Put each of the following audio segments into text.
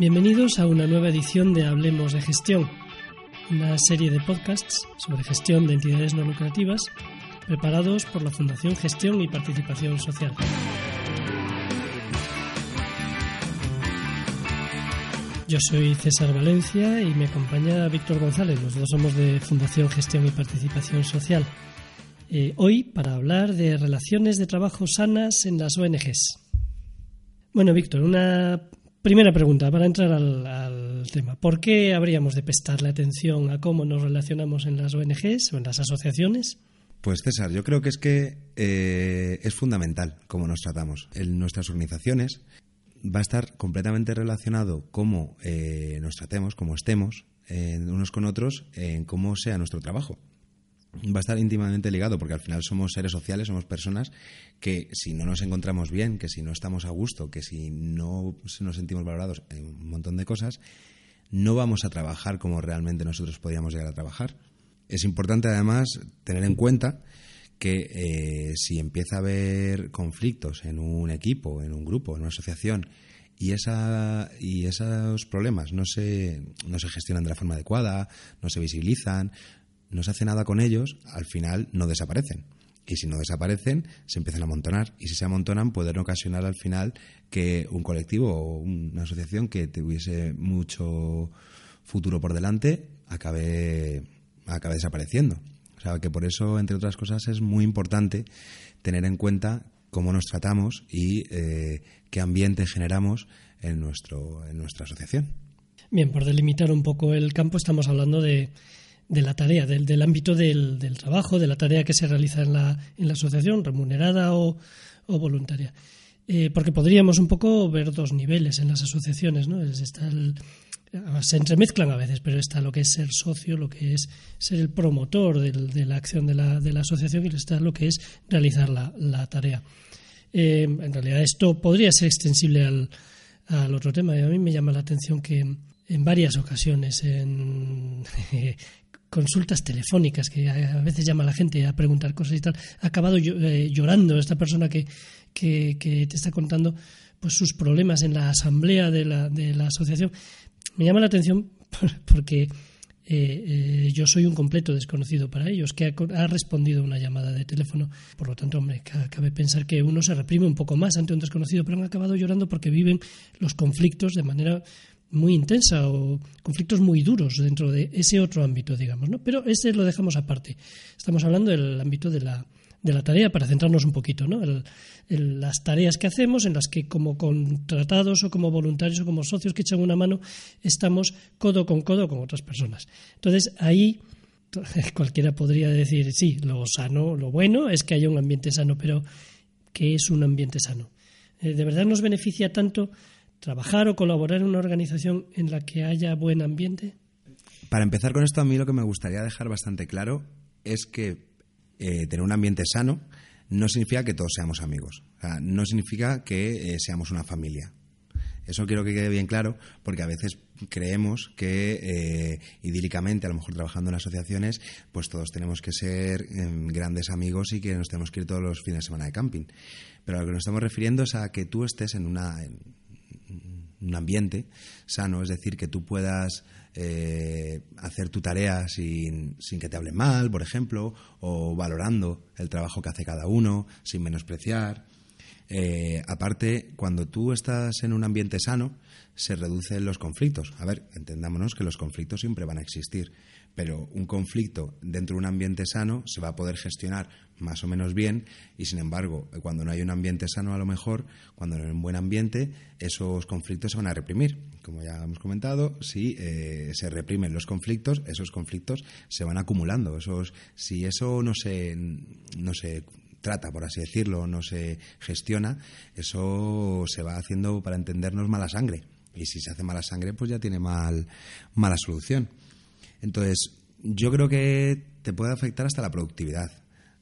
Bienvenidos a una nueva edición de Hablemos de Gestión, una serie de podcasts sobre gestión de entidades no lucrativas preparados por la Fundación Gestión y Participación Social. Yo soy César Valencia y me acompaña Víctor González. Los dos somos de Fundación Gestión y Participación Social. Eh, hoy para hablar de relaciones de trabajo sanas en las ONGs. Bueno, Víctor, una primera pregunta para entrar al, tema. ¿Por qué habríamos de prestarle atención a cómo nos relacionamos en las ONGs o en las asociaciones? Pues César, yo creo que es que eh, es fundamental cómo nos tratamos en nuestras organizaciones va a estar completamente relacionado cómo eh, nos tratemos, cómo estemos unos con otros, en cómo sea nuestro trabajo. Va a estar íntimamente ligado porque al final somos seres sociales, somos personas que si no nos encontramos bien, que si no estamos a gusto, que si no nos sentimos valorados en un montón de cosas, no vamos a trabajar como realmente nosotros podríamos llegar a trabajar. Es importante además tener en cuenta que eh, si empieza a haber conflictos en un equipo, en un grupo, en una asociación, y, esa, y esos problemas no se, no se gestionan de la forma adecuada, no se visibilizan, no se hace nada con ellos, al final no desaparecen. Y si no desaparecen, se empiezan a amontonar. Y si se amontonan, pueden ocasionar al final que un colectivo o una asociación que tuviese mucho futuro por delante acabe, acabe desapareciendo. O sea, que por eso, entre otras cosas, es muy importante tener en cuenta cómo nos tratamos y eh, qué ambiente generamos en, nuestro, en nuestra asociación. Bien, por delimitar un poco el campo, estamos hablando de, de la tarea, del, del ámbito del, del, trabajo, de la tarea que se realiza en la, en la asociación, remunerada o, o voluntaria. Eh, porque podríamos un poco ver dos niveles en las asociaciones, ¿no? Está el, se entremezclan a veces, pero está lo que es ser socio, lo que es ser el promotor de la acción de la, de la, asociación y está lo que es realizar la, la tarea. Eh, en realidad esto podría ser extensible al, al otro tema a mí me llama la atención que en varias ocasiones en consultas telefónicas que a veces llama a la gente a preguntar cosas y tal, ha acabado eh, llorando esta persona que, que, que, te está contando pues sus problemas en la asamblea de la, de la asociación me llama la atención porque eh, eh, yo soy un completo desconocido para ellos, que ha, respondido a una llamada de teléfono. Por lo tanto, hombre, cabe pensar que uno se reprime un poco más ante un desconocido, pero han acabado llorando porque viven los conflictos de manera muy intensa o conflictos muy duros dentro de ese otro ámbito, digamos, ¿no? Pero ese lo dejamos aparte. Estamos hablando del ámbito de la, de la tarea para centrarnos un poquito, ¿no? las tareas que hacemos, en las que como contratados o como voluntarios o como socios que echan una mano, estamos codo con codo con otras personas. Entonces, ahí cualquiera podría decir, sí, lo sano, lo bueno es que haya un ambiente sano, pero ¿qué es un ambiente sano? Eh, ¿De verdad nos beneficia tanto trabajar o colaborar en una organización en la que haya buen ambiente? Para empezar con esto, a mí lo que me gustaría dejar bastante claro es que eh, tener un ambiente sano no significa que todos seamos amigos. no significa que eh, seamos una familia. Eso quiero que quede bien claro, porque a veces creemos que eh, idílicamente, a lo mejor trabajando en asociaciones, pues todos tenemos que ser em, grandes amigos y que nos tenemos que ir todos los fines de semana de camping. Pero a lo que nos estamos refiriendo es a que tú estés en, una, un ambiente sano, es decir, que tú puedas eh, hacer tu tarea sin, sin, que te hablen mal, por ejemplo, o valorando el trabajo que hace cada uno, sin menospreciar. Eh, aparte, cuando tú estás en un ambiente sano, se reducen los conflictos. A ver, entendámonos que los conflictos siempre van a existir, pero un conflicto dentro de un ambiente sano se va a poder gestionar más o menos bien y sin embargo cuando no hay un ambiente sano a lo mejor cuando no hay un buen ambiente esos conflictos se van a reprimir como ya hemos comentado si eh, se reprimen los conflictos esos conflictos se van acumulando si eso no se no se trata, por así decirlo, no se gestiona, eso se va haciendo para entendernos mala sangre. Y si se hace mala sangre, pues ya tiene mal, mala solución. Entonces, yo creo que te puede afectar hasta la productividad.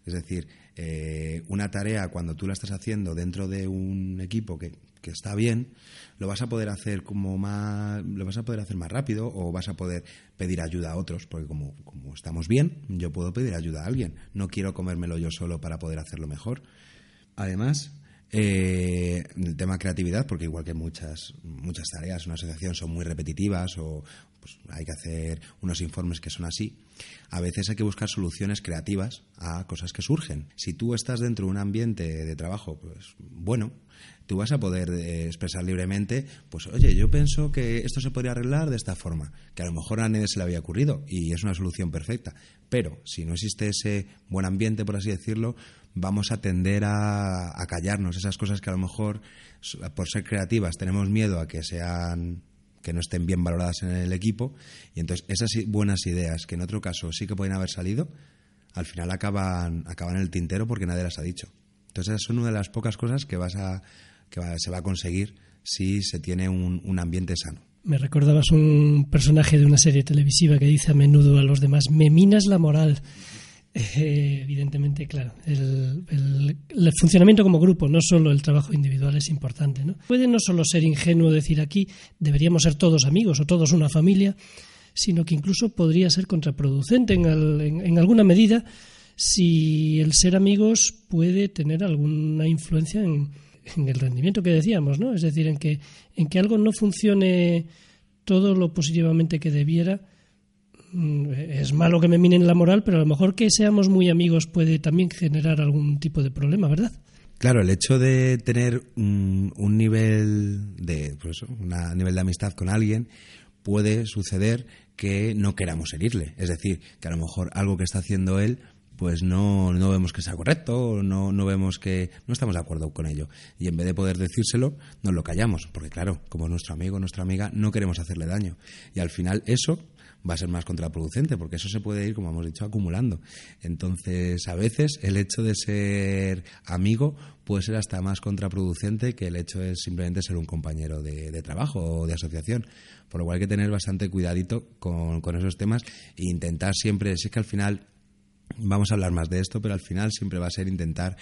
Es decir, eh, una tarea cuando tú la estás haciendo dentro de un equipo que, que, está bien, lo vas a poder hacer como más, lo vas a poder hacer más rápido o vas a poder pedir ayuda a otros, porque como, como estamos bien, yo puedo pedir ayuda a alguien. No quiero comérmelo yo solo para poder hacerlo mejor. Además, eh, el tema creatividad, porque igual que muchas, muchas tareas, una asociación son muy repetitivas o pues, hay que hacer unos informes que son así, a veces hay que buscar soluciones creativas a cosas que surgen. Si tú estás dentro de un ambiente de trabajo, pues bueno, tú vas a poder eh, expresar libremente, pues oye, yo pienso que esto se podría arreglar de esta forma, que a lo mejor a nadie se le había ocurrido y es una solución perfecta. Pero si no existe ese buen ambiente, por así decirlo, vamos a tender a, callarnos esas cosas que a lo mejor, por ser creativas, tenemos miedo a que sean que no estén bien valoradas en el equipo. Y entonces esas buenas ideas que en otro caso sí que pueden haber salido al final acaban acaban en el tintero porque nadie las ha dicho. Entonces esas son una de las pocas cosas que vas a que se va a conseguir si se tiene un, un ambiente sano. Me recordabas un personaje de una serie televisiva que dice a menudo a los demás me minas la moral eh, evidentemente, claro, el, funcionamiento como grupo, no solo el trabajo individual es importante. ¿no? Puede no solo ser ingenuo decir aquí deberíamos ser todos amigos o todos una familia, sino que incluso podría ser contraproducente en, en, alguna medida si el ser amigos puede tener alguna influencia en, en, el rendimiento que decíamos, ¿no? Es decir, en que, en que algo no funcione todo lo positivamente que debiera es malo que me minen la moral, pero a lo mejor que seamos muy amigos puede también generar algún tipo de problema, ¿verdad? Claro, el hecho de tener un, nivel de pues un nivel de amistad con alguien puede suceder que no queramos herirle, es decir, que a lo mejor algo que está haciendo él pues no, no vemos que sea correcto, no, no vemos que no estamos de acuerdo con ello. Y en vez de poder decírselo, nos lo callamos, porque claro, como nuestro amigo, nuestra amiga, no queremos hacerle daño. Y al final eso va a ser más contraproducente, porque eso se puede ir, como hemos dicho, acumulando. Entonces, a veces el hecho de ser amigo puede ser hasta más contraproducente que el hecho de simplemente ser un compañero de, trabajo o de asociación. Por lo cual hay que tener bastante cuidadito con, con esos temas e intentar siempre, si es que al final vamos a hablar más de esto, pero al final siempre va a ser intentar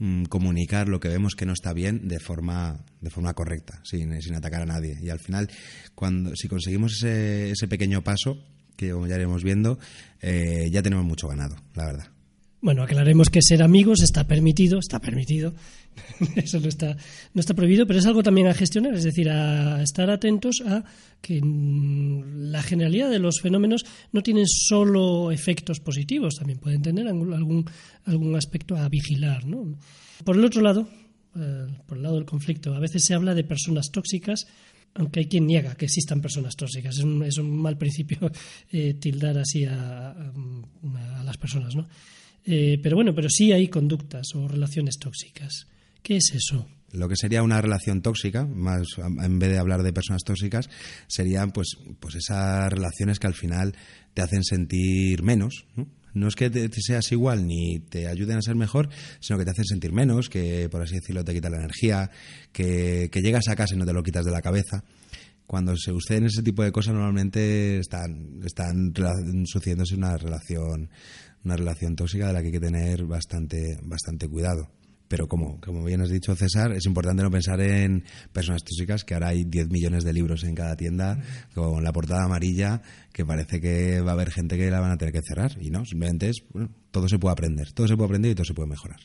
Mm, comunicar lo que vemos que no está bien de forma, de forma correcta, sin, sin atacar a nadie. Y al final, cuando, si conseguimos ese, ese pequeño paso, que ya iremos viendo, eh, ya tenemos mucho ganado, la verdad. Bueno, aclaremos que ser amigos está permitido, está permitido, eso no está, no está prohibido, pero es algo también a gestionar, es decir, a estar atentos a que mm, la generalidad de los fenómenos no tienen solo efectos positivos, también pueden tener algún, algún aspecto a vigilar. ¿no? Por el otro lado, eh, por el lado del conflicto, a veces se habla de personas tóxicas, aunque hay quien niega que existan personas tóxicas. Es un, es un mal principio eh, tildar así a, a, a las personas, ¿no? Eh, pero bueno, pero sí hay conductas o relaciones tóxicas. ¿Qué es eso? Lo que sería una relación tóxica, más en vez de hablar de personas tóxicas, serían pues, pues esas relaciones que al final te hacen sentir menos. ¿no? es que te, seas igual ni te ayuden a ser mejor, sino que te hacen sentir menos, que por así decirlo te quita la energía, que, que llegas a casa y no te lo quitas de la cabeza cuando se suceden ese tipo de cosas normalmente están, están sucediéndose una relación una relación tóxica de la que hay que tener bastante, bastante cuidado. Pero como, como bien has dicho, César, es importante no pensar en personas tóxicas, que ahora hay 10 millones de libros en cada tienda con la portada amarilla, que parece que va a haber gente que la van a tener que cerrar. Y no, simplemente es, bueno, todo se puede aprender, todo se puede aprender y todo se puede mejorar.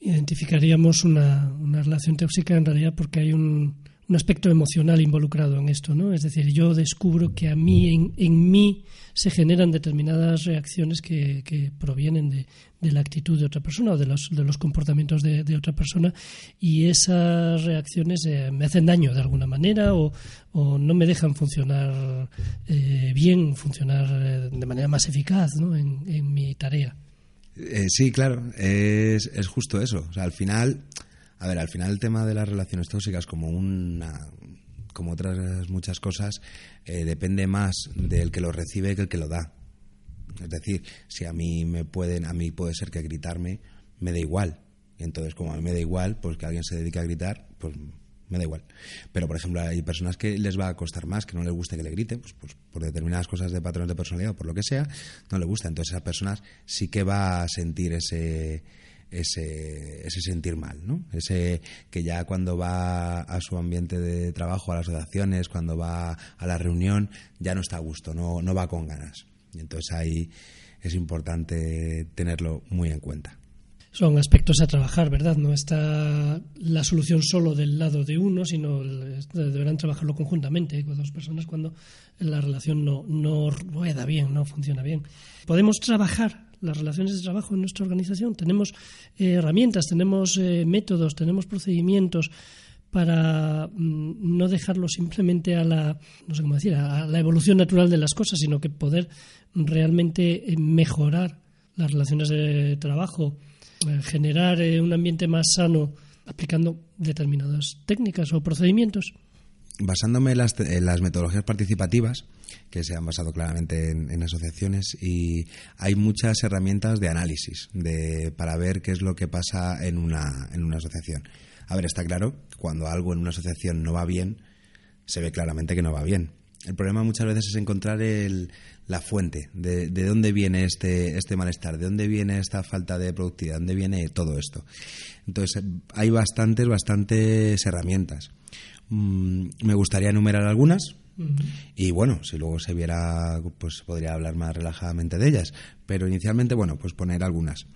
Identificaríamos una, una relación tóxica en realidad porque hay un, un aspecto emocional involucrado en esto, ¿no? Es decir, yo descubro que a mí, en, en mí, se generan determinadas reacciones que, que provienen de, de, la actitud de otra persona o de los, de los comportamientos de, de otra persona y esas reacciones eh, me hacen daño de alguna manera o, o no me dejan funcionar eh, bien, funcionar eh, de manera más eficaz ¿no? en, en mi tarea. sí, claro, es, es justo eso. O sea, al final a ver, al final el tema de las relaciones tóxicas, como una, como otras muchas cosas, eh, depende más del que lo recibe que el que lo da. Es decir, si a mí me pueden, a mí puede ser que gritarme me da igual, Entonces, como a mí me da igual, pues que alguien se dedique a gritar, pues me da igual. Pero, por ejemplo, hay personas que les va a costar más, que no les guste que le griten, pues, pues por determinadas cosas de patrones de personalidad o por lo que sea, no le gusta. Entonces, esa persona sí que va a sentir ese, ese, sentir mal, ¿no? Ese que ya cuando va a su ambiente de trabajo, a las asociaciones, cuando va a la reunión, ya no está a gusto, no, no va con ganas. Y entonces ahí es importante tenerlo muy en cuenta son aspectos a trabajar, ¿verdad? No está la solución solo del lado de uno, sino deberán trabajarlo conjuntamente con dos personas cuando la relación no, no rueda bien, no funciona bien. Podemos trabajar las relaciones de trabajo en nuestra organización. Tenemos eh, herramientas, tenemos eh, métodos, tenemos procedimientos para mm, no dejarlo simplemente a la, no sé cómo decir, a la evolución natural de las cosas, sino que poder realmente eh, mejorar las relaciones de trabajo eh, generar un ambiente más sano aplicando determinadas técnicas o procedimientos? Basándome en las, las metodologías participativas, que se han basado claramente en, asociaciones, y hay muchas herramientas de análisis de, para ver qué es lo que pasa en una, en una asociación. A ver, está claro, cuando algo en una asociación no va bien, se ve claramente que no va bien. El problema muchas veces es encontrar el, la fuente, de, de, dónde viene este, este malestar, de dónde viene esta falta de productividad, de dónde viene todo esto. Entonces, hay bastantes, bastantes herramientas. Mm, me gustaría enumerar algunas, Y bueno, si luego se viera, pues podría hablar más relajadamente de ellas. Pero inicialmente, bueno, pues poner algunas.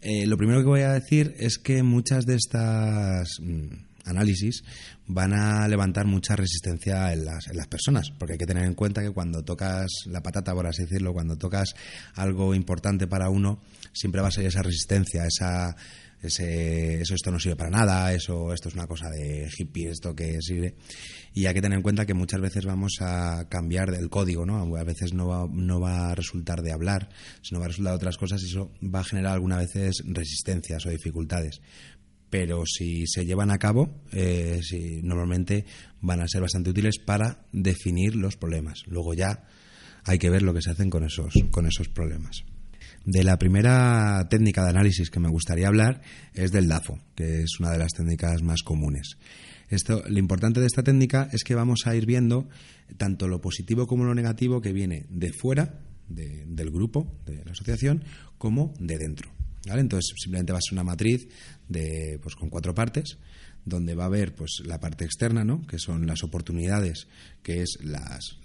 Eh, lo primero que voy a decir es que muchas de estas mm, análisis van a levantar mucha resistencia en las, en las personas, porque hay que tener en cuenta que cuando tocas la patata, por así decirlo, cuando tocas algo importante para uno, siempre va a ser esa resistencia, esa ese, eso esto no sirve para nada, eso esto es una cosa de hippie, esto que sirve. Y hay que tener en cuenta que muchas veces vamos a cambiar el código, ¿no? A veces no va, no va a resultar de hablar, sino va a resultar de otras cosas y eso va a generar algunas veces resistencias o dificultades pero si se llevan a cabo, eh, normalmente van a ser bastante útiles para definir los problemas. Luego ya hay que ver lo que se hacen con esos, con esos problemas. De la primera técnica de análisis que me gustaría hablar es del DAFO, que es una de las técnicas más comunes. Esto, lo importante de esta técnica es que vamos a ir viendo tanto lo positivo como lo negativo que viene de fuera del grupo, de la asociación, como de dentro. Entonces simplemente va a ser una matriz de, pues, con cuatro partes donde va a haber pues la parte externa, ¿no? que son las oportunidades, que es las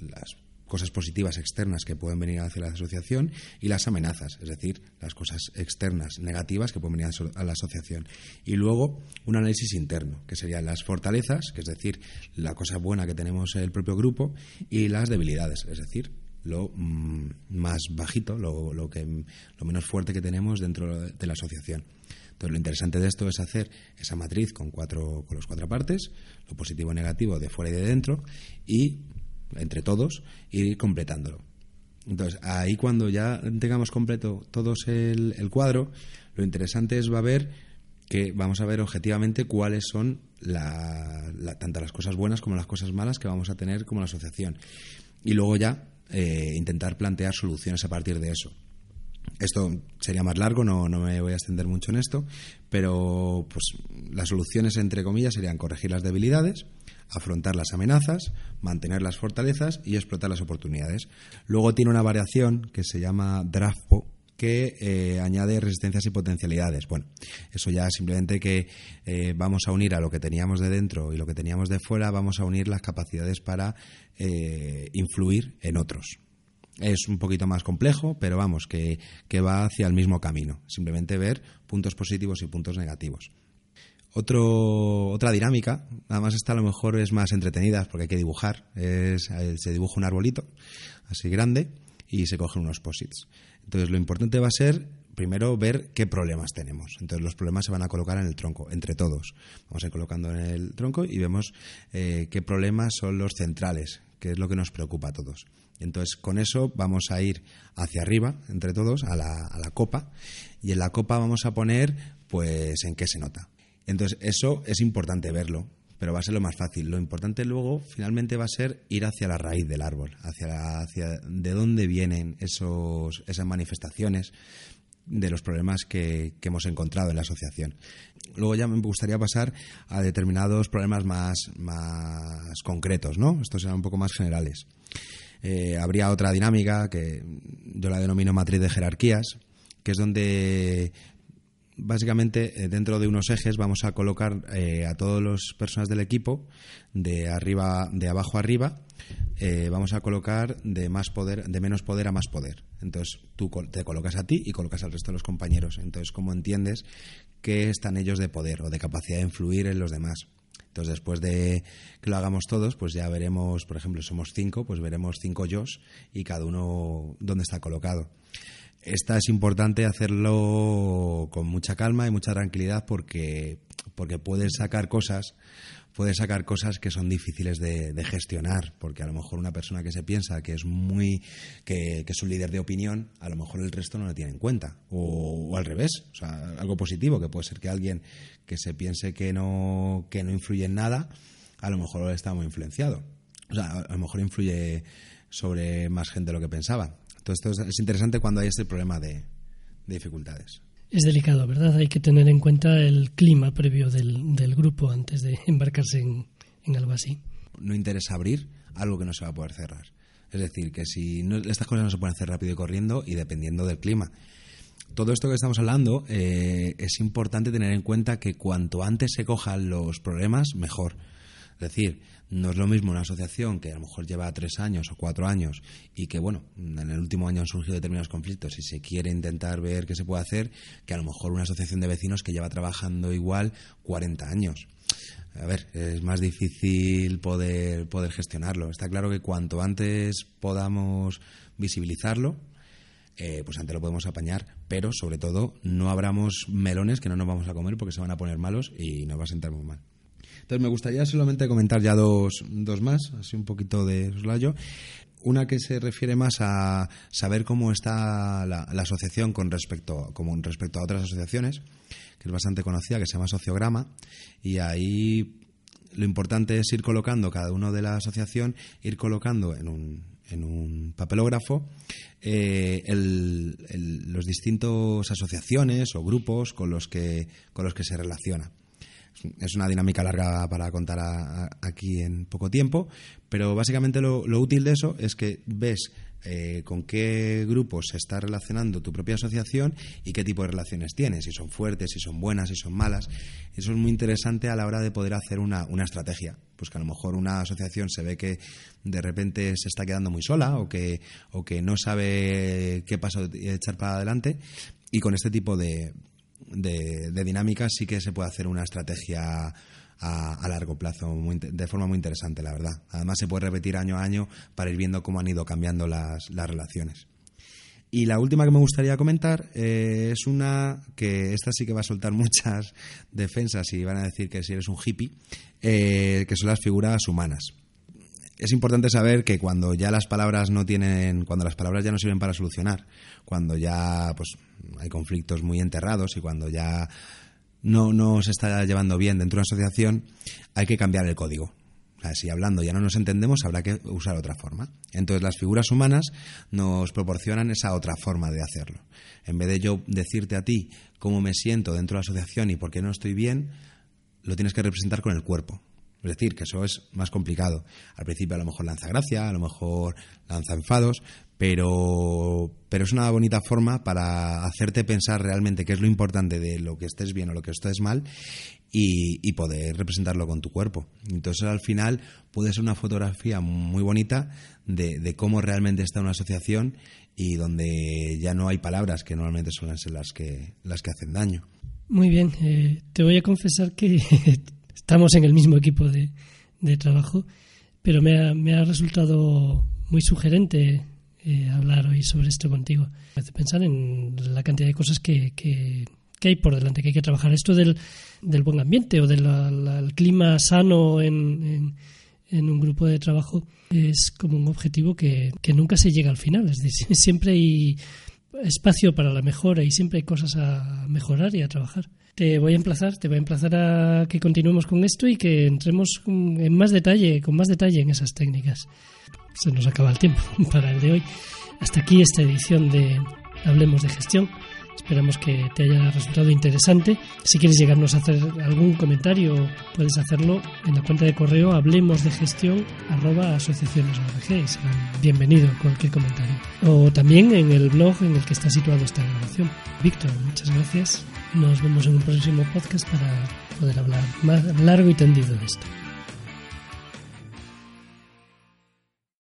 cosas positivas externas que pueden venir hacia la asociación y las amenazas, es decir, las cosas externas negativas que pueden venir a la asociación. Y luego un análisis interno, que serían las fortalezas, que es decir, la cosa buena que tenemos en el propio grupo, y las debilidades, es decir, lo mm, más bajito, lo, lo, que, lo menos fuerte que tenemos dentro de la asociación. Entonces, lo interesante de esto es hacer esa matriz con, cuatro, con las cuatro partes, lo positivo y negativo de fuera y de dentro, y entre todos ir completándolo. Entonces, ahí cuando ya tengamos completo todos el, el cuadro, lo interesante es va a ver que vamos a ver objetivamente cuáles son la, tanto las cosas buenas como las cosas malas que vamos a tener como la asociación. Y luego ya eh, intentar plantear soluciones a partir de eso. Esto sería más largo, no, no, me voy a extender mucho en esto, pero pues las soluciones, entre comillas, serían corregir las debilidades, afrontar las amenazas, mantener las fortalezas y explotar las oportunidades. Luego tiene una variación que se llama DRAFPO, que eh, añade resistencias y potencialidades. Bueno, eso ya simplemente que eh, vamos a unir a lo que teníamos de dentro y lo que teníamos de fuera, vamos a unir las capacidades para eh, influir en otros. Es un poquito más complejo, pero vamos, que, que va hacia el mismo camino. Simplemente ver puntos positivos y puntos negativos. Otro, otra dinámica, además esta a lo mejor es más entretenida porque hay que dibujar. Es, se dibuja un arbolito así grande y se cogen unos posits. Entonces, lo importante va a ser primero ver qué problemas tenemos. Entonces, los problemas se van a colocar en el tronco, entre todos. Vamos a ir colocando en el tronco y vemos eh, qué problemas son los centrales, qué es lo que nos preocupa a todos. Entonces, con eso vamos a ir hacia arriba, entre todos, a la, a la copa, y en la copa vamos a poner, pues, en qué se nota. Entonces, eso es importante verlo, pero va a ser lo más fácil. Lo importante luego, finalmente, va a ser ir hacia la raíz del árbol, hacia, de dónde vienen esos, esas manifestaciones de los problemas que, hemos encontrado en la asociación. Luego ya me gustaría pasar a determinados problemas más, más concretos, ¿no? Estos serán un poco más generales. Eh, habría otra dinámica que yo la denomino matriz de jerarquías, que es donde básicamente eh, dentro de unos ejes vamos a colocar eh, a todas las personas del equipo de arriba de abajo arriba eh, vamos a colocar de más poder de menos poder a más poder. Entonces tú te colocas a ti y colocas al resto de los compañeros. Entonces cómo entiendes que están ellos de poder o de capacidad de influir en los demás entonces, después de que lo hagamos todos, pues ya veremos, por ejemplo, somos cinco, pues veremos cinco yo y cada uno dónde está colocado. Esta es importante hacerlo con mucha calma y mucha tranquilidad porque, porque puedes sacar cosas puedes sacar cosas que son difíciles de, gestionar, porque a lo mejor una persona que se piensa que es muy que, es un líder de opinión, a lo mejor el resto no lo tiene en cuenta, o, al revés, o sea, algo positivo, que puede ser que alguien que se piense que no, que no influye en nada, a lo mejor está muy influenciado, o sea, a lo mejor influye sobre más gente de lo que pensaba. Entonces, esto es interesante cuando hay este problema de, dificultades. Es delicado, ¿verdad? Hay que tener en cuenta el clima previo del, grupo antes de embarcarse en, algo así. No interesa abrir algo que no se va a poder cerrar. Es decir, que si estas cosas no se pueden hacer rápido y corriendo y dependiendo del clima. Todo esto que estamos hablando eh, es importante tener en cuenta que cuanto antes se cojan los problemas, mejor. Es decir, no es lo mismo una asociación que a lo mejor lleva tres años o cuatro años y que, bueno, en el último año han surgido determinados conflictos y se quiere intentar ver qué se puede hacer, que a lo mejor una asociación de vecinos que lleva trabajando igual 40 años. A ver, es más difícil poder, poder gestionarlo. Está claro que cuanto antes podamos visibilizarlo, eh, pues antes lo podemos apañar, pero sobre todo no abramos melones que no nos vamos a comer porque se van a poner malos y nos va a sentar muy mal. Entonces me gustaría solamente comentar ya dos, dos más, así un poquito de soslayo. Una que se refiere más a saber cómo está la, asociación con respecto, como respecto a otras asociaciones, que es bastante conocida, que se llama Sociograma, y ahí lo importante es ir colocando cada uno de la asociación, ir colocando en un, en un papelógrafo eh, los distintos asociaciones o grupos con los que, con los que se relaciona es una dinámica larga para contar aquí en poco tiempo, pero básicamente lo, útil de eso es que ves eh, con qué grupos se está relacionando tu propia asociación y qué tipo de relaciones tienes, si son fuertes, si son buenas, si son malas. Eso es muy interesante a la hora de poder hacer una, una estrategia. Pues que a lo mejor una asociación se ve que de repente se está quedando muy sola o que, o que no sabe qué paso echar para adelante y con este tipo de, de, dinámica sí que se puede hacer una estrategia a, largo plazo de forma muy interesante, la verdad. Además, se puede repetir año a año para ir viendo cómo han ido cambiando las, relaciones. Y la última que me gustaría comentar eh, es una que esta sí que va a soltar muchas defensas y van a decir que si eres un hippie, eh, que son las figuras humanas es importante saber que cuando ya las palabras no tienen, cuando las palabras ya no sirven para solucionar, cuando ya pues hay conflictos muy enterrados y cuando ya no, no se está llevando bien dentro de una asociación, hay que cambiar el código. si hablando ya no nos entendemos, habrá que usar otra forma. Entonces las figuras humanas nos proporcionan esa otra forma de hacerlo. En vez de yo decirte a ti cómo me siento dentro de la asociación y por qué no estoy bien, lo tienes que representar con el cuerpo. Es decir, que eso es más complicado. Al principio a lo mejor lanza gracia, a lo mejor lanza enfados, pero, pero es una bonita forma para hacerte pensar realmente qué es lo importante de lo que estés bien o lo que estés mal y, poder representarlo con tu cuerpo. Entonces al final puede ser una fotografía muy bonita de, cómo realmente está una asociación y donde ya no hay palabras que normalmente suelen ser las que, las que hacen daño. Muy bien, eh, te voy a confesar que estamos en el mismo equipo de, trabajo, pero me ha, me ha, resultado muy sugerente eh, hablar hoy sobre esto contigo. Me hace pensar en la cantidad de cosas que, que, hay por delante, que hay que trabajar. Esto del, del buen ambiente o del clima sano en, en, un grupo de trabajo es como un objetivo que, que nunca se llega al final. Es decir, siempre hay espacio para la mejora y siempre hay cosas a mejorar y a trabajar te voy a emplazar, te voy a emplazar a que continuemos con esto y que entremos en más detalle, con más detalle en esas técnicas. Se nos acaba el tiempo para el de hoy. Hasta aquí esta edición de Hablemos de Gestión. Esperamos que te haya resultado interesante. Si quieres llegarnos a hacer algún comentario, puedes hacerlo en la cuenta de correo hablemos de gestión arroba asociaciones y será bienvenido cualquier comentario. O también en el blog en el que está situado esta grabación. Víctor, muchas gracias. Nos vemos en un próximo podcast para poder hablar más largo y tendido de esto.